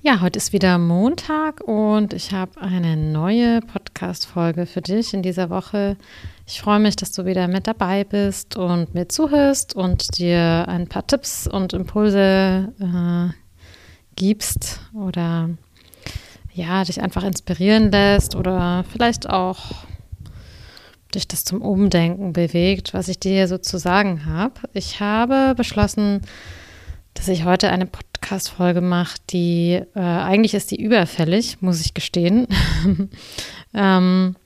Ja, heute ist wieder Montag und ich habe eine neue Podcast-Folge für dich in dieser Woche. Ich freue mich, dass du wieder mit dabei bist und mir zuhörst und dir ein paar Tipps und Impulse äh, gibst oder ja, dich einfach inspirieren lässt oder vielleicht auch dich das zum Umdenken bewegt, was ich dir so zu sagen habe. Ich habe beschlossen, dass ich heute eine Podcast-Folge mache, die äh, eigentlich ist die überfällig, muss ich gestehen. ähm,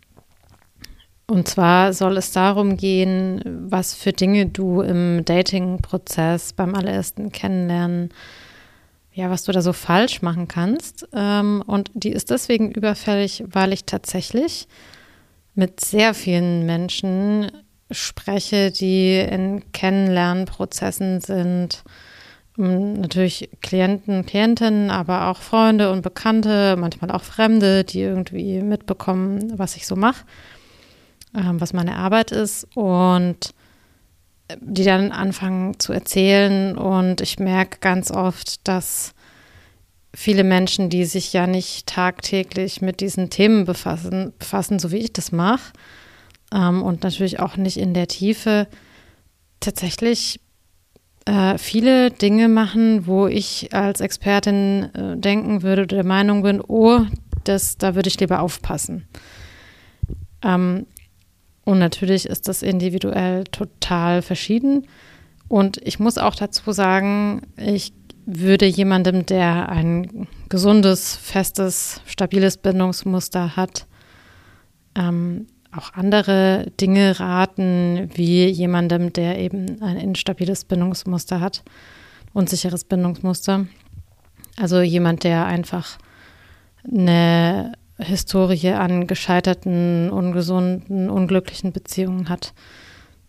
und zwar soll es darum gehen, was für Dinge du im Dating-Prozess beim allerersten Kennenlernen, ja, was du da so falsch machen kannst. Ähm, und die ist deswegen überfällig, weil ich tatsächlich mit sehr vielen Menschen spreche, die in Kennenlernprozessen sind natürlich Klienten, Klientinnen, aber auch Freunde und Bekannte, manchmal auch Fremde, die irgendwie mitbekommen, was ich so mache, ähm, was meine Arbeit ist und die dann anfangen zu erzählen. Und ich merke ganz oft, dass viele Menschen, die sich ja nicht tagtäglich mit diesen Themen befassen, befassen so wie ich das mache ähm, und natürlich auch nicht in der Tiefe, tatsächlich äh, viele Dinge machen, wo ich als Expertin äh, denken würde, der Meinung bin, oh, das, da würde ich lieber aufpassen. Ähm, und natürlich ist das individuell total verschieden. Und ich muss auch dazu sagen, ich würde jemandem, der ein gesundes, festes, stabiles Bindungsmuster hat, ähm, auch andere Dinge raten, wie jemandem, der eben ein instabiles Bindungsmuster hat, unsicheres Bindungsmuster. Also jemand, der einfach eine Historie an gescheiterten, ungesunden, unglücklichen Beziehungen hat.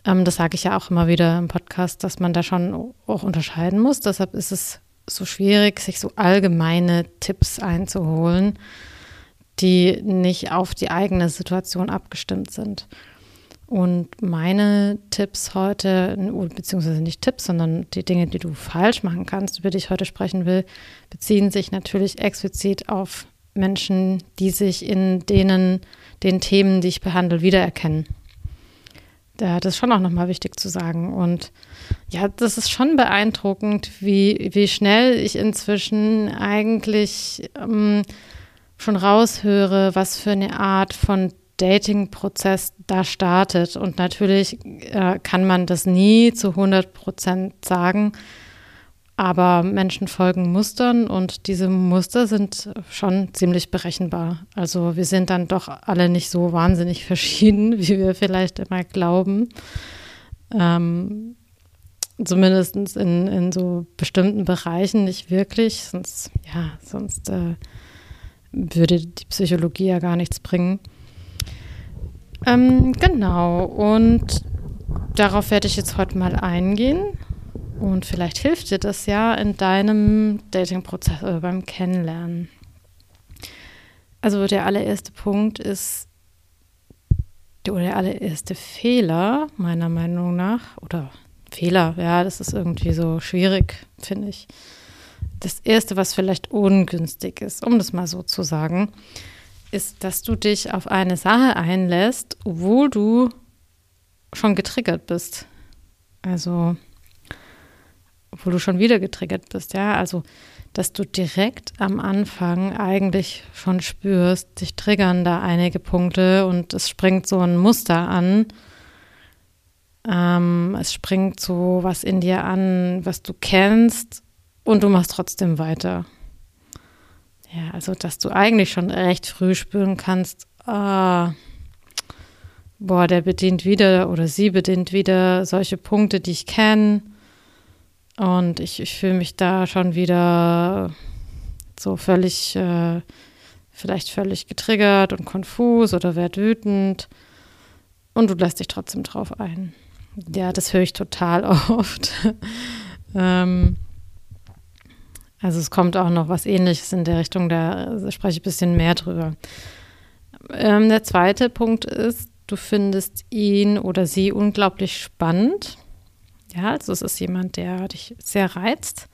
Ähm, das sage ich ja auch immer wieder im Podcast, dass man da schon auch unterscheiden muss. Deshalb ist es so schwierig, sich so allgemeine Tipps einzuholen die nicht auf die eigene Situation abgestimmt sind. Und meine Tipps heute, beziehungsweise nicht Tipps, sondern die Dinge, die du falsch machen kannst, über die ich heute sprechen will, beziehen sich natürlich explizit auf Menschen, die sich in denen, den Themen, die ich behandle, wiedererkennen. Ja, das ist schon auch nochmal wichtig zu sagen. Und ja, das ist schon beeindruckend, wie, wie schnell ich inzwischen eigentlich ähm, schon raushöre, was für eine Art von Dating-Prozess da startet. Und natürlich äh, kann man das nie zu 100 Prozent sagen, aber Menschen folgen Mustern und diese Muster sind schon ziemlich berechenbar. Also wir sind dann doch alle nicht so wahnsinnig verschieden, wie wir vielleicht immer glauben. Ähm, Zumindest in, in so bestimmten Bereichen nicht wirklich, sonst, ja, sonst äh, würde die Psychologie ja gar nichts bringen. Ähm, genau, und darauf werde ich jetzt heute mal eingehen. Und vielleicht hilft dir das ja in deinem Dating-Prozess oder beim Kennenlernen. Also der allererste Punkt ist, oder der allererste Fehler, meiner Meinung nach, oder Fehler, ja, das ist irgendwie so schwierig, finde ich, das Erste, was vielleicht ungünstig ist, um das mal so zu sagen, ist, dass du dich auf eine Sache einlässt, wo du schon getriggert bist. Also, wo du schon wieder getriggert bist, ja. Also, dass du direkt am Anfang eigentlich schon spürst, dich triggern da einige Punkte und es springt so ein Muster an. Ähm, es springt so was in dir an, was du kennst und du machst trotzdem weiter. Ja, also dass du eigentlich schon recht früh spüren kannst, ah, boah, der bedient wieder oder sie bedient wieder solche Punkte, die ich kenne. Und ich, ich fühle mich da schon wieder so völlig, äh, vielleicht völlig getriggert und konfus oder werd wütend. Und du lässt dich trotzdem drauf ein. Ja, das höre ich total oft. ähm, also es kommt auch noch was ähnliches in der Richtung, da spreche ich ein bisschen mehr drüber. Ähm, der zweite Punkt ist, du findest ihn oder sie unglaublich spannend. Ja, also es ist jemand, der dich sehr reizt.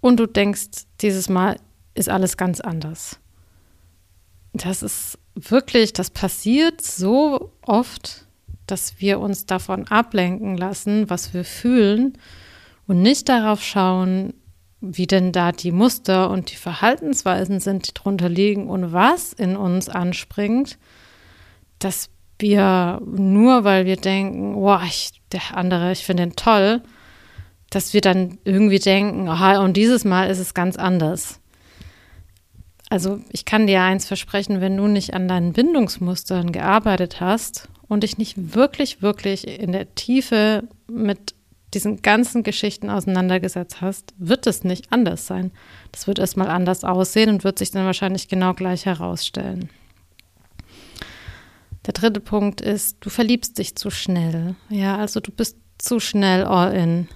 Und du denkst dieses Mal, ist alles ganz anders. Das ist wirklich, das passiert so oft, dass wir uns davon ablenken lassen, was wir fühlen und nicht darauf schauen, wie denn da die Muster und die Verhaltensweisen sind, die drunter liegen und was in uns anspringt, dass wir nur, weil wir denken, oh, ich, der andere, ich finde ihn toll, dass wir dann irgendwie denken, aha, und dieses Mal ist es ganz anders. Also ich kann dir eins versprechen, wenn du nicht an deinen Bindungsmustern gearbeitet hast und dich nicht wirklich, wirklich in der Tiefe mit diesen ganzen Geschichten auseinandergesetzt hast, wird es nicht anders sein. Das wird erstmal anders aussehen und wird sich dann wahrscheinlich genau gleich herausstellen. Der dritte Punkt ist, du verliebst dich zu schnell. Ja, also du bist zu schnell all in.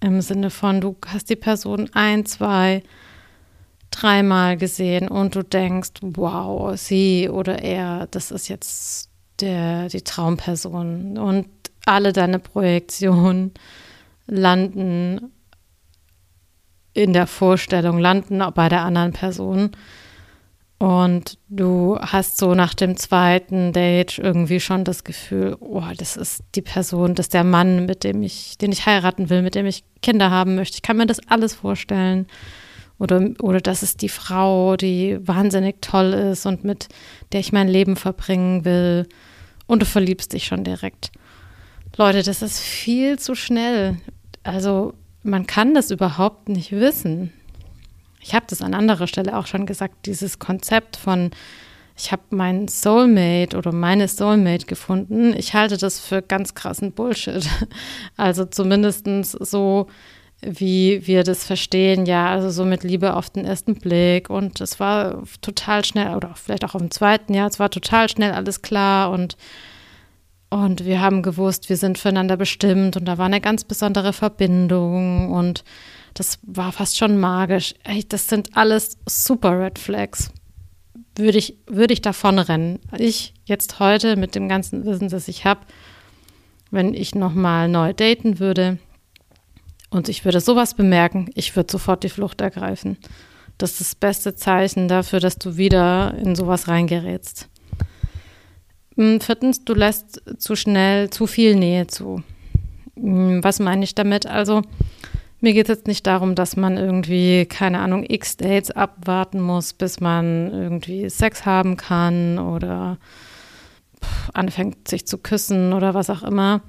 Im Sinne von, du hast die Person ein, zwei, dreimal gesehen und du denkst, wow, sie oder er, das ist jetzt der, die Traumperson. Und alle deine Projektionen landen in der Vorstellung, landen bei der anderen Person. Und du hast so nach dem zweiten Date irgendwie schon das Gefühl, oh, das ist die Person, das ist der Mann, mit dem ich, den ich heiraten will, mit dem ich Kinder haben möchte. Ich kann mir das alles vorstellen. Oder, oder das ist die Frau, die wahnsinnig toll ist und mit der ich mein Leben verbringen will. Und du verliebst dich schon direkt. Leute, das ist viel zu schnell. Also man kann das überhaupt nicht wissen. Ich habe das an anderer Stelle auch schon gesagt, dieses Konzept von, ich habe meinen Soulmate oder meine Soulmate gefunden. Ich halte das für ganz krassen Bullshit. Also zumindest so, wie wir das verstehen, ja, also so mit Liebe auf den ersten Blick. Und es war total schnell, oder vielleicht auch im zweiten Jahr, es war total schnell alles klar und und wir haben gewusst, wir sind füreinander bestimmt und da war eine ganz besondere Verbindung und das war fast schon magisch. Ey, das sind alles super Red Flags. Würde ich, würde ich davon rennen. Ich jetzt heute mit dem ganzen Wissen, das ich habe, wenn ich nochmal neu daten würde und ich würde sowas bemerken, ich würde sofort die Flucht ergreifen. Das ist das beste Zeichen dafür, dass du wieder in sowas reingerätst. Hm, viertens, du lässt zu schnell zu viel Nähe zu. Hm, was meine ich damit? Also, mir geht es jetzt nicht darum, dass man irgendwie, keine Ahnung, x Dates abwarten muss, bis man irgendwie Sex haben kann oder anfängt sich zu küssen oder was auch immer,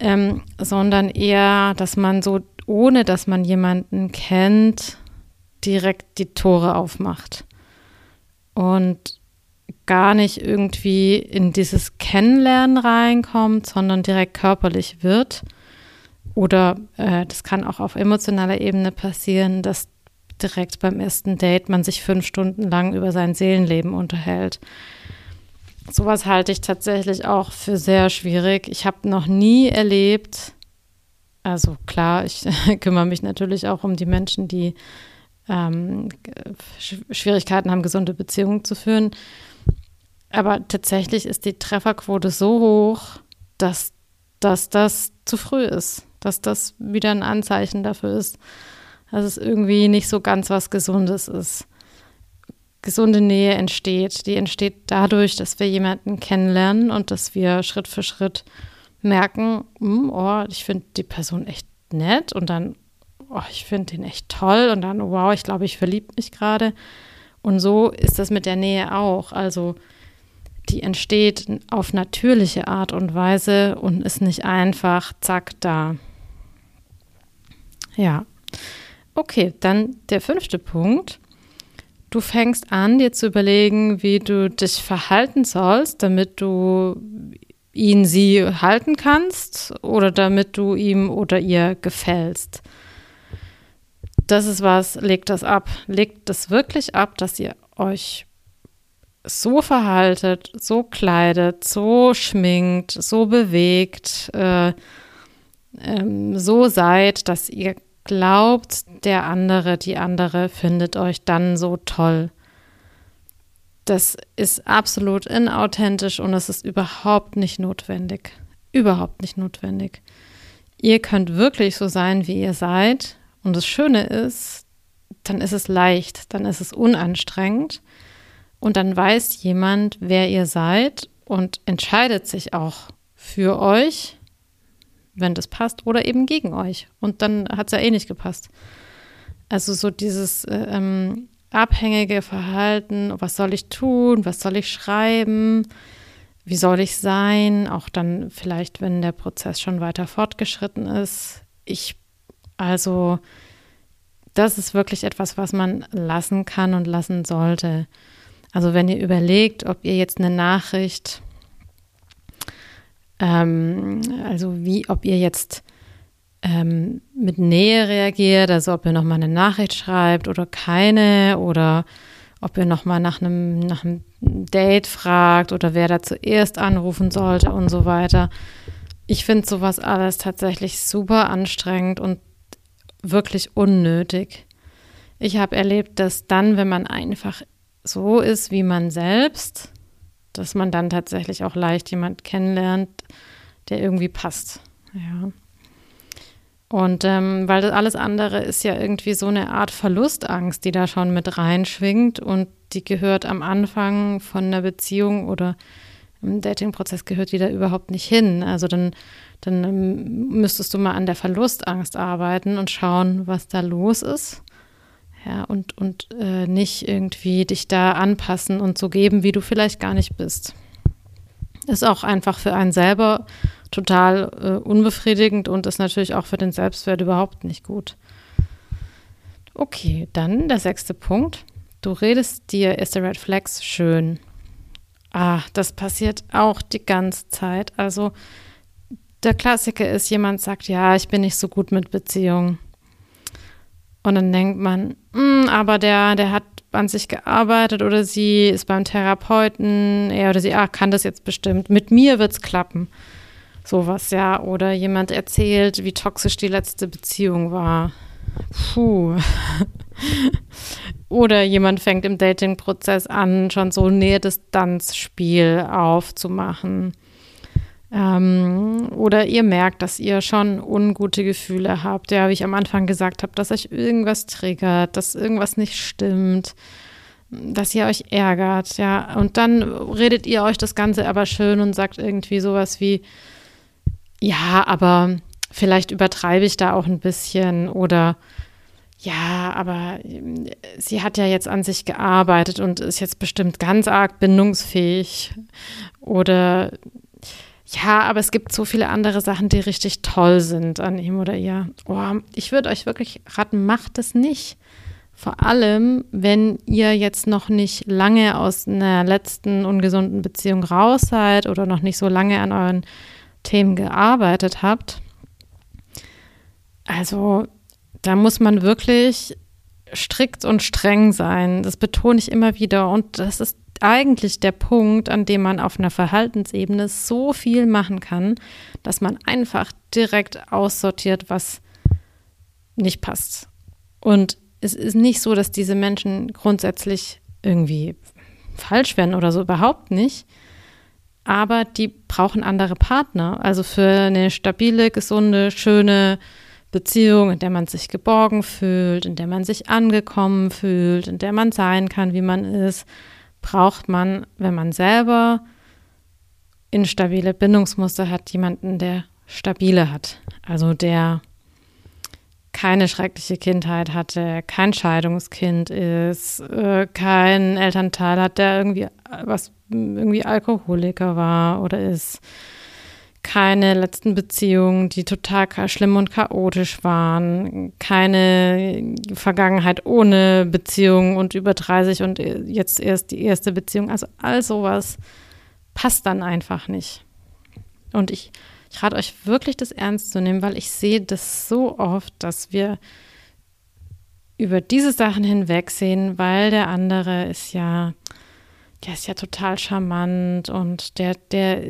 ähm, sondern eher, dass man so, ohne dass man jemanden kennt, direkt die Tore aufmacht. Und gar nicht irgendwie in dieses Kennenlernen reinkommt, sondern direkt körperlich wird. Oder äh, das kann auch auf emotionaler Ebene passieren, dass direkt beim ersten Date man sich fünf Stunden lang über sein Seelenleben unterhält. Sowas halte ich tatsächlich auch für sehr schwierig. Ich habe noch nie erlebt, also klar, ich kümmere mich natürlich auch um die Menschen, die ähm, Schwierigkeiten haben, gesunde Beziehungen zu führen. Aber tatsächlich ist die Trefferquote so hoch, dass, dass das zu früh ist, dass das wieder ein Anzeichen dafür ist, dass es irgendwie nicht so ganz was Gesundes ist. Gesunde Nähe entsteht. Die entsteht dadurch, dass wir jemanden kennenlernen und dass wir Schritt für Schritt merken, hm, oh, ich finde die Person echt nett und dann, oh, ich finde den echt toll und dann, wow, ich glaube, ich verliebe mich gerade. Und so ist das mit der Nähe auch. Also die entsteht auf natürliche Art und Weise und ist nicht einfach, zack, da. Ja. Okay, dann der fünfte Punkt. Du fängst an, dir zu überlegen, wie du dich verhalten sollst, damit du ihn, sie halten kannst oder damit du ihm oder ihr gefällst. Das ist was, legt das ab. Legt das wirklich ab, dass ihr euch so verhaltet, so kleidet, so schminkt, so bewegt, äh, ähm, so seid, dass ihr glaubt, der andere, die andere findet euch dann so toll. Das ist absolut inauthentisch und es ist überhaupt nicht notwendig. Überhaupt nicht notwendig. Ihr könnt wirklich so sein, wie ihr seid. Und das Schöne ist, dann ist es leicht, dann ist es unanstrengend und dann weiß jemand, wer ihr seid und entscheidet sich auch für euch, wenn das passt, oder eben gegen euch. Und dann hat es ja eh nicht gepasst. Also so dieses äh, ähm, abhängige Verhalten, was soll ich tun, was soll ich schreiben, wie soll ich sein, auch dann vielleicht, wenn der Prozess schon weiter fortgeschritten ist. Ich, also, das ist wirklich etwas, was man lassen kann und lassen sollte. Also, wenn ihr überlegt, ob ihr jetzt eine Nachricht, ähm, also wie, ob ihr jetzt ähm, mit Nähe reagiert, also ob ihr nochmal eine Nachricht schreibt oder keine oder ob ihr nochmal nach einem, nach einem Date fragt oder wer da zuerst anrufen sollte und so weiter. Ich finde sowas alles tatsächlich super anstrengend und wirklich unnötig. Ich habe erlebt, dass dann, wenn man einfach so ist wie man selbst, dass man dann tatsächlich auch leicht jemand kennenlernt, der irgendwie passt. Ja. Und ähm, weil das alles andere ist ja irgendwie so eine Art Verlustangst, die da schon mit reinschwingt und die gehört am Anfang von einer Beziehung oder im Datingprozess gehört die da überhaupt nicht hin. Also dann, dann ähm, müsstest du mal an der Verlustangst arbeiten und schauen, was da los ist. Ja, und, und äh, nicht irgendwie dich da anpassen und so geben, wie du vielleicht gar nicht bist. Ist auch einfach für einen selber total äh, unbefriedigend und ist natürlich auch für den Selbstwert überhaupt nicht gut. Okay, dann der sechste Punkt. Du redest dir ist der Red Flags schön. Ah, das passiert auch die ganze Zeit. Also der Klassiker ist, jemand sagt, ja, ich bin nicht so gut mit Beziehungen. Und dann denkt man, hm, aber der, der hat an sich gearbeitet oder sie ist beim Therapeuten, er oder sie, ah, kann das jetzt bestimmt. Mit mir wird es klappen. Sowas, ja. Oder jemand erzählt, wie toxisch die letzte Beziehung war. Puh. Oder jemand fängt im Dating-Prozess an, schon so ein Nähe-Distanz-Spiel aufzumachen. Ähm, oder ihr merkt, dass ihr schon ungute Gefühle habt. Ja, wie ich am Anfang gesagt habe, dass euch irgendwas triggert, dass irgendwas nicht stimmt, dass ihr euch ärgert. Ja, und dann redet ihr euch das Ganze aber schön und sagt irgendwie sowas wie, ja, aber vielleicht übertreibe ich da auch ein bisschen oder ja, aber ähm, sie hat ja jetzt an sich gearbeitet und ist jetzt bestimmt ganz arg bindungsfähig. Oder ja, aber es gibt so viele andere Sachen, die richtig toll sind an ihm oder ihr. Oh, ich würde euch wirklich raten, macht es nicht. Vor allem, wenn ihr jetzt noch nicht lange aus einer letzten ungesunden Beziehung raus seid oder noch nicht so lange an euren Themen gearbeitet habt. Also da muss man wirklich strikt und streng sein. Das betone ich immer wieder. Und das ist eigentlich der Punkt, an dem man auf einer Verhaltensebene so viel machen kann, dass man einfach direkt aussortiert, was nicht passt. Und es ist nicht so, dass diese Menschen grundsätzlich irgendwie falsch werden oder so, überhaupt nicht aber die brauchen andere Partner. Also für eine stabile, gesunde, schöne Beziehung, in der man sich geborgen fühlt, in der man sich angekommen fühlt, in der man sein kann, wie man ist, braucht man, wenn man selber instabile Bindungsmuster hat, jemanden, der stabile hat. Also der keine schreckliche Kindheit hatte, kein Scheidungskind ist, äh, kein Elternteil hat, der irgendwie was irgendwie Alkoholiker war oder ist, keine letzten Beziehungen, die total schlimm und chaotisch waren, keine Vergangenheit ohne Beziehung und über 30 und jetzt erst die erste Beziehung. Also all sowas passt dann einfach nicht. Und ich ich rate euch wirklich, das ernst zu nehmen, weil ich sehe das so oft, dass wir über diese Sachen hinwegsehen, weil der andere ist ja, der ist ja total charmant und der, der,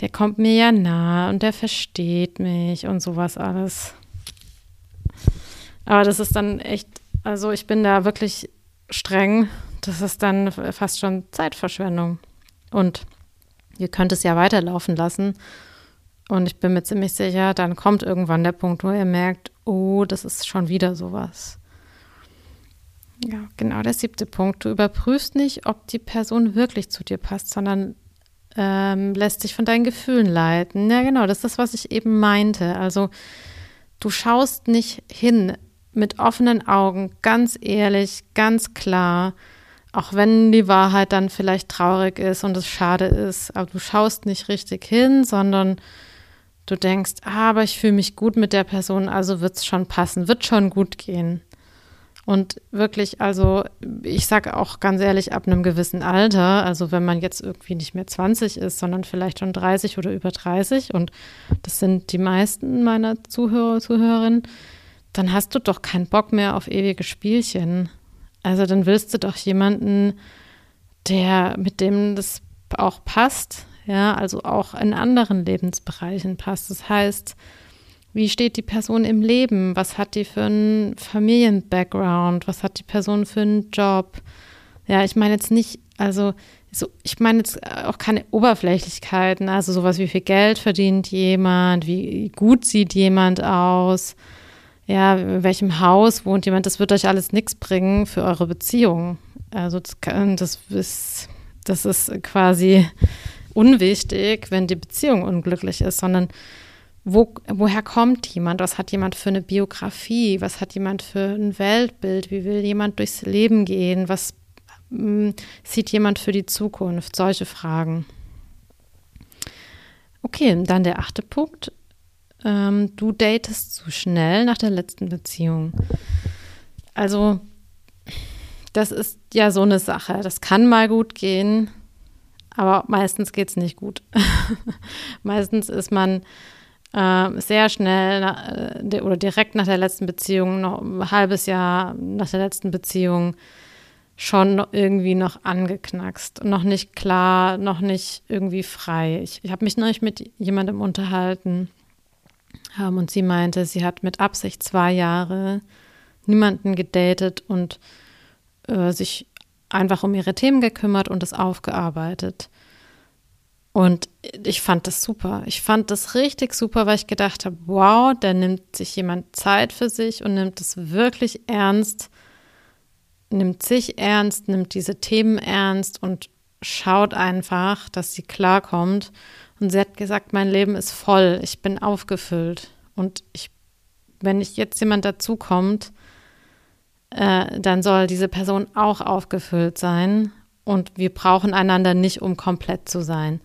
der kommt mir ja nah und der versteht mich und sowas alles. Aber das ist dann echt, also ich bin da wirklich streng. Das ist dann fast schon Zeitverschwendung. Und ihr könnt es ja weiterlaufen lassen und ich bin mir ziemlich sicher, dann kommt irgendwann der Punkt, wo ihr merkt, oh, das ist schon wieder sowas. Ja, genau, der siebte Punkt. Du überprüfst nicht, ob die Person wirklich zu dir passt, sondern ähm, lässt dich von deinen Gefühlen leiten. Ja, genau, das ist das, was ich eben meinte. Also du schaust nicht hin mit offenen Augen, ganz ehrlich, ganz klar, auch wenn die Wahrheit dann vielleicht traurig ist und es schade ist, aber du schaust nicht richtig hin, sondern du denkst, ah, aber ich fühle mich gut mit der Person, also wird es schon passen, wird schon gut gehen. Und wirklich, also ich sage auch ganz ehrlich, ab einem gewissen Alter, also wenn man jetzt irgendwie nicht mehr 20 ist, sondern vielleicht schon 30 oder über 30, und das sind die meisten meiner Zuhörer, Zuhörerinnen, dann hast du doch keinen Bock mehr auf ewige Spielchen. Also dann willst du doch jemanden, der mit dem das auch passt, ja, also auch in anderen Lebensbereichen passt. Das heißt, wie steht die Person im Leben? Was hat die für einen Familien-Background? Was hat die Person für einen Job? Ja, ich meine jetzt nicht, also so, ich meine jetzt auch keine Oberflächlichkeiten, also sowas wie viel Geld verdient jemand, wie gut sieht jemand aus, ja, in welchem Haus wohnt jemand, das wird euch alles nichts bringen für eure Beziehung. Also das, kann, das, ist, das ist quasi unwichtig, wenn die Beziehung unglücklich ist, sondern wo, woher kommt jemand? Was hat jemand für eine Biografie? Was hat jemand für ein Weltbild? Wie will jemand durchs Leben gehen? Was mh, sieht jemand für die Zukunft? Solche Fragen. Okay, dann der achte Punkt ähm, du datest zu schnell nach der letzten Beziehung. Also, das ist ja so eine Sache. Das kann mal gut gehen, aber meistens geht es nicht gut. meistens ist man äh, sehr schnell äh, oder direkt nach der letzten Beziehung, noch ein halbes Jahr nach der letzten Beziehung, schon irgendwie noch angeknackst, noch nicht klar, noch nicht irgendwie frei. Ich, ich habe mich neulich mit jemandem unterhalten, haben. Und sie meinte, sie hat mit Absicht zwei Jahre niemanden gedatet und äh, sich einfach um ihre Themen gekümmert und es aufgearbeitet. Und ich fand das super. Ich fand das richtig super, weil ich gedacht habe, wow, da nimmt sich jemand Zeit für sich und nimmt es wirklich ernst, nimmt sich ernst, nimmt diese Themen ernst und schaut einfach, dass sie klarkommt und sie hat gesagt, mein Leben ist voll, ich bin aufgefüllt. Und ich, wenn ich jetzt jemand dazukommt, äh, dann soll diese Person auch aufgefüllt sein. Und wir brauchen einander nicht, um komplett zu sein.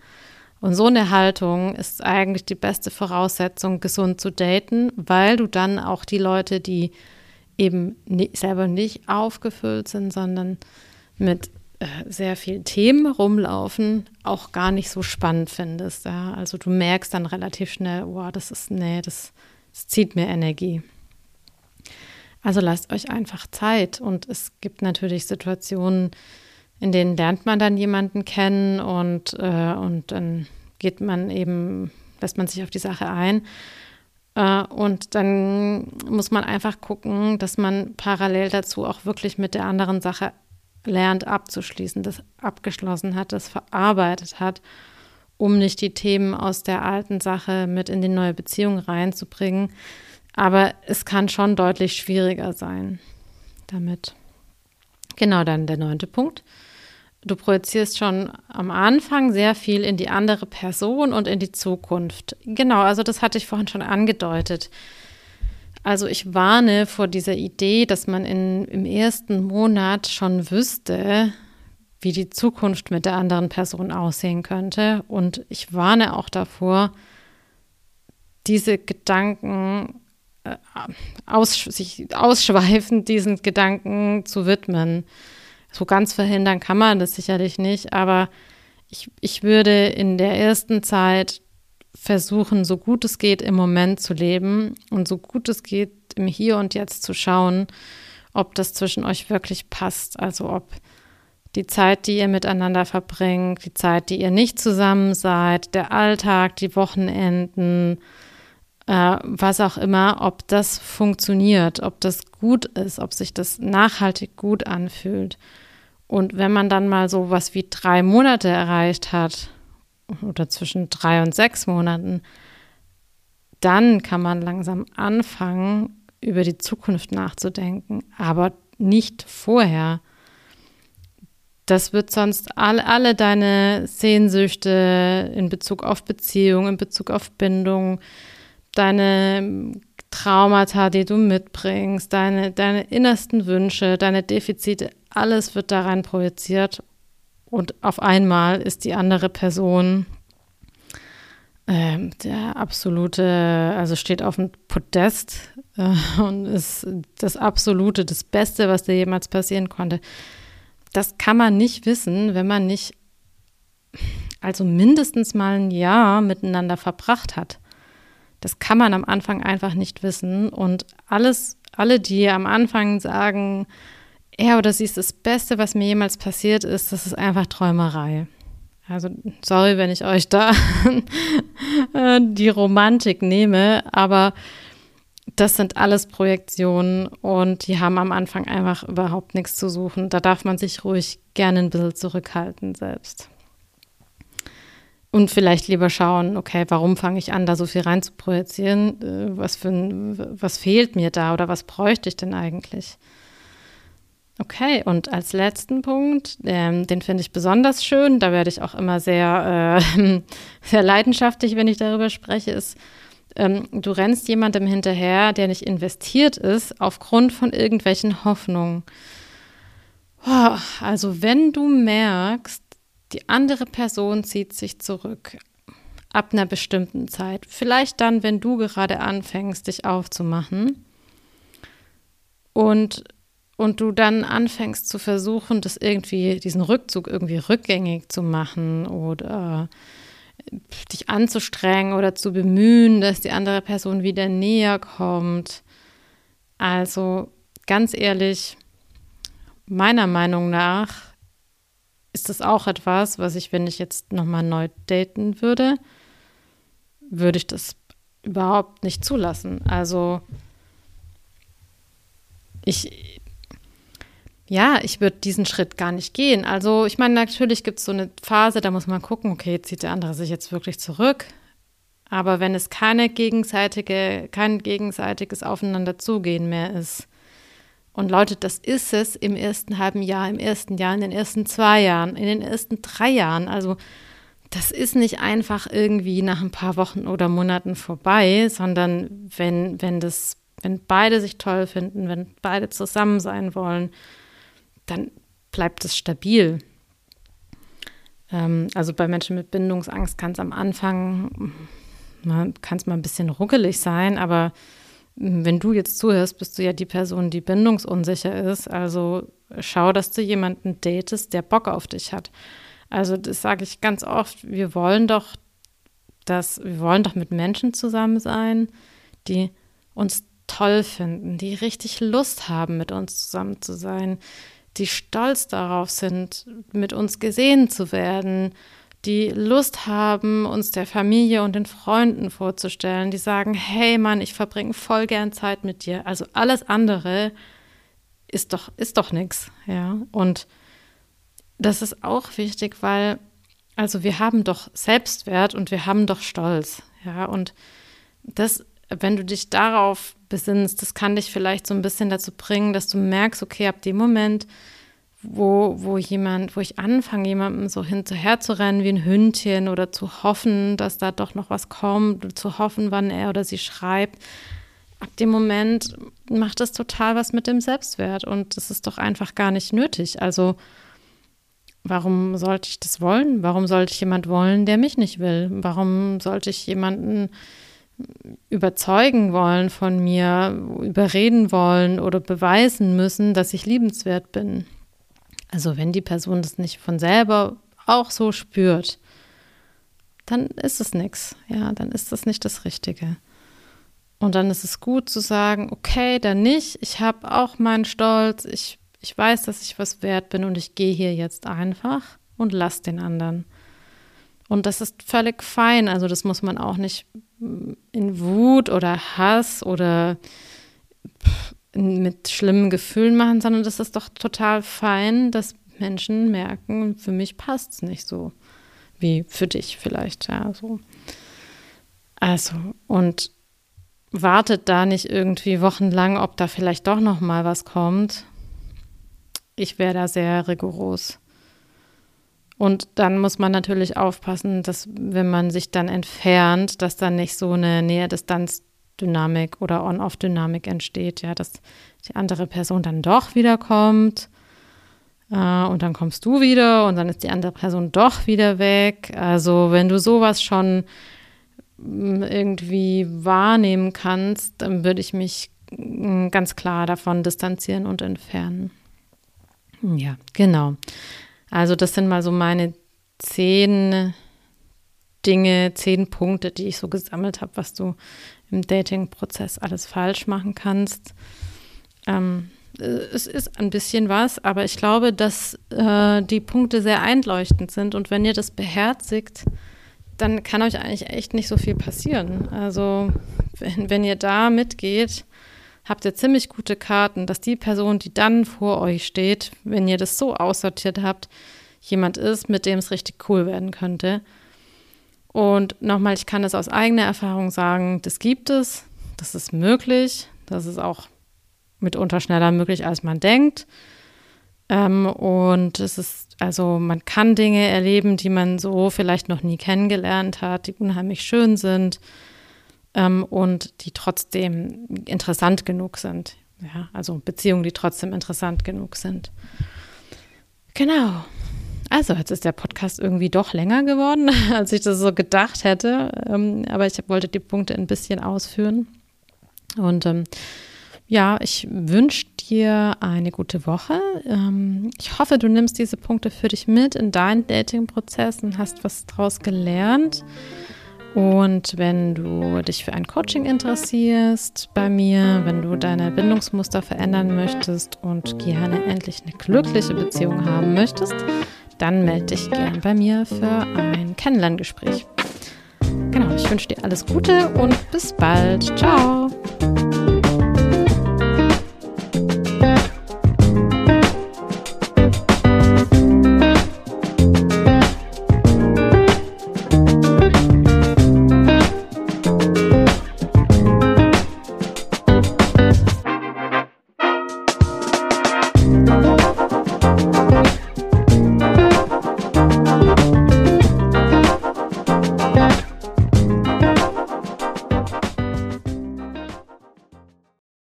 Und so eine Haltung ist eigentlich die beste Voraussetzung, gesund zu daten, weil du dann auch die Leute, die eben selber nicht aufgefüllt sind, sondern mit äh, sehr viel Themen rumlaufen, auch gar nicht so spannend findest. Ja? Also du merkst dann relativ schnell, wow, das ist, nee, das, das zieht mir Energie. Also lasst euch einfach Zeit. Und es gibt natürlich Situationen, in denen lernt man dann jemanden kennen und, äh, und dann geht man eben, lässt man sich auf die Sache ein. Äh, und dann muss man einfach gucken, dass man parallel dazu auch wirklich mit der anderen Sache lernt abzuschließen, das abgeschlossen hat, das verarbeitet hat, um nicht die Themen aus der alten Sache mit in die neue Beziehung reinzubringen. Aber es kann schon deutlich schwieriger sein damit. Genau dann der neunte Punkt. Du projizierst schon am Anfang sehr viel in die andere Person und in die Zukunft. Genau, also das hatte ich vorhin schon angedeutet. Also ich warne vor dieser Idee, dass man in, im ersten Monat schon wüsste, wie die Zukunft mit der anderen Person aussehen könnte. Und ich warne auch davor, diese Gedanken äh, aus, sich ausschweifend diesen Gedanken zu widmen. So ganz verhindern kann man das sicherlich nicht, aber ich, ich würde in der ersten Zeit versuchen, so gut es geht, im Moment zu leben und so gut es geht, im Hier und Jetzt zu schauen, ob das zwischen euch wirklich passt. Also ob die Zeit, die ihr miteinander verbringt, die Zeit, die ihr nicht zusammen seid, der Alltag, die Wochenenden, äh, was auch immer, ob das funktioniert, ob das gut ist, ob sich das nachhaltig gut anfühlt. Und wenn man dann mal so was wie drei Monate erreicht hat, oder zwischen drei und sechs Monaten, dann kann man langsam anfangen, über die Zukunft nachzudenken. Aber nicht vorher. Das wird sonst all, alle deine Sehnsüchte in Bezug auf Beziehung, in Bezug auf Bindung, deine Traumata, die du mitbringst, deine, deine innersten Wünsche, deine Defizite, alles wird da rein projiziert und auf einmal ist die andere Person ähm, der absolute, also steht auf dem Podest äh, und ist das absolute, das Beste, was dir jemals passieren konnte. Das kann man nicht wissen, wenn man nicht, also mindestens mal ein Jahr miteinander verbracht hat. Das kann man am Anfang einfach nicht wissen. Und alles, alle, die am Anfang sagen, er oder sie ist das Beste, was mir jemals passiert ist, das ist einfach Träumerei. Also sorry, wenn ich euch da die Romantik nehme, aber das sind alles Projektionen und die haben am Anfang einfach überhaupt nichts zu suchen. Da darf man sich ruhig gerne ein bisschen zurückhalten selbst. Und vielleicht lieber schauen, okay, warum fange ich an, da so viel rein zu projizieren? Äh, was, für ein, was fehlt mir da oder was bräuchte ich denn eigentlich? Okay, und als letzten Punkt, ähm, den finde ich besonders schön, da werde ich auch immer sehr, äh, sehr leidenschaftlich, wenn ich darüber spreche, ist, ähm, du rennst jemandem hinterher, der nicht investiert ist, aufgrund von irgendwelchen Hoffnungen. Oh, also wenn du merkst, die andere Person zieht sich zurück ab einer bestimmten Zeit, vielleicht dann, wenn du gerade anfängst, dich aufzumachen und und du dann anfängst zu versuchen, das irgendwie, diesen Rückzug irgendwie rückgängig zu machen oder dich anzustrengen oder zu bemühen, dass die andere Person wieder näher kommt. Also ganz ehrlich, meiner Meinung nach ist das auch etwas, was ich, wenn ich jetzt nochmal neu daten würde, würde ich das überhaupt nicht zulassen. Also ich, ja, ich würde diesen Schritt gar nicht gehen. Also ich meine, natürlich gibt es so eine Phase, da muss man gucken, okay, zieht der andere sich jetzt wirklich zurück. Aber wenn es keine gegenseitige, kein gegenseitiges Aufeinanderzugehen mehr ist, und Leute, das ist es im ersten halben Jahr, im ersten Jahr, in den ersten zwei Jahren, in den ersten drei Jahren. Also das ist nicht einfach irgendwie nach ein paar Wochen oder Monaten vorbei, sondern wenn, wenn das, wenn beide sich toll finden, wenn beide zusammen sein wollen, dann bleibt es stabil. Ähm, also bei Menschen mit Bindungsangst kann es am Anfang, kann es mal ein bisschen ruckelig sein, aber wenn du jetzt zuhörst, bist du ja die Person, die bindungsunsicher ist. Also schau, dass du jemanden datest, der Bock auf dich hat. Also das sage ich ganz oft, wir wollen doch, dass wir wollen doch mit Menschen zusammen sein, die uns toll finden, die richtig Lust haben, mit uns zusammen zu sein, die stolz darauf sind, mit uns gesehen zu werden, die Lust haben, uns der Familie und den Freunden vorzustellen, die sagen, hey Mann, ich verbringe voll gern Zeit mit dir. Also alles andere ist doch, ist doch nichts, ja. Und das ist auch wichtig, weil, also wir haben doch Selbstwert und wir haben doch Stolz, ja. Und das, wenn du dich darauf besinnst, das kann dich vielleicht so ein bisschen dazu bringen, dass du merkst, okay, ab dem Moment, wo, wo jemand, wo ich anfange, jemandem so hinterher zu rennen wie ein Hündchen oder zu hoffen, dass da doch noch was kommt, zu hoffen, wann er oder sie schreibt, ab dem Moment macht das total was mit dem Selbstwert und das ist doch einfach gar nicht nötig. Also warum sollte ich das wollen? Warum sollte ich jemand wollen, der mich nicht will? Warum sollte ich jemanden überzeugen wollen von mir, überreden wollen oder beweisen müssen, dass ich liebenswert bin? Also wenn die Person das nicht von selber auch so spürt, dann ist es nichts. Ja, dann ist das nicht das Richtige. Und dann ist es gut zu sagen, okay, dann nicht. Ich habe auch meinen Stolz. Ich, ich weiß, dass ich was wert bin und ich gehe hier jetzt einfach und lass den anderen. Und das ist völlig fein. Also das muss man auch nicht in Wut oder Hass oder mit schlimmen Gefühlen machen, sondern das ist doch total fein, dass Menschen merken, für mich passt es nicht so wie für dich vielleicht, ja, so. Also, und wartet da nicht irgendwie wochenlang, ob da vielleicht doch noch mal was kommt. ich wäre da sehr rigoros. Und dann muss man natürlich aufpassen, dass wenn man sich dann entfernt, dass dann nicht so eine Nähe-Distanz-Dynamik oder On-Off-Dynamik entsteht, ja, dass die andere Person dann doch wiederkommt äh, und dann kommst du wieder und dann ist die andere Person doch wieder weg. Also wenn du sowas schon mm, irgendwie wahrnehmen kannst, dann würde ich mich mm, ganz klar davon distanzieren und entfernen. Ja, genau. Also das sind mal so meine zehn Dinge, zehn Punkte, die ich so gesammelt habe, was du im Dating-Prozess alles falsch machen kannst. Ähm, es ist ein bisschen was, aber ich glaube, dass äh, die Punkte sehr einleuchtend sind und wenn ihr das beherzigt, dann kann euch eigentlich echt nicht so viel passieren. Also wenn, wenn ihr da mitgeht, habt ihr ziemlich gute Karten, dass die Person, die dann vor euch steht, wenn ihr das so aussortiert habt, jemand ist, mit dem es richtig cool werden könnte. Und nochmal, ich kann es aus eigener Erfahrung sagen, das gibt es, das ist möglich, das ist auch mitunter schneller möglich, als man denkt. Ähm, und es ist, also man kann Dinge erleben, die man so vielleicht noch nie kennengelernt hat, die unheimlich schön sind ähm, und die trotzdem interessant genug sind. Ja, also Beziehungen, die trotzdem interessant genug sind. Genau. Also, jetzt ist der Podcast irgendwie doch länger geworden, als ich das so gedacht hätte. Ähm, aber ich wollte die Punkte ein bisschen ausführen. Und ähm, ja, ich wünsche dir eine gute Woche. Ähm, ich hoffe, du nimmst diese Punkte für dich mit in deinen Dating-Prozess und hast was draus gelernt. Und wenn du dich für ein Coaching interessierst bei mir, wenn du deine Bindungsmuster verändern möchtest und gerne endlich eine glückliche Beziehung haben möchtest, dann melde dich gern bei mir für ein Kennenlerngespräch. Genau, ich wünsche dir alles Gute und bis bald. Ciao.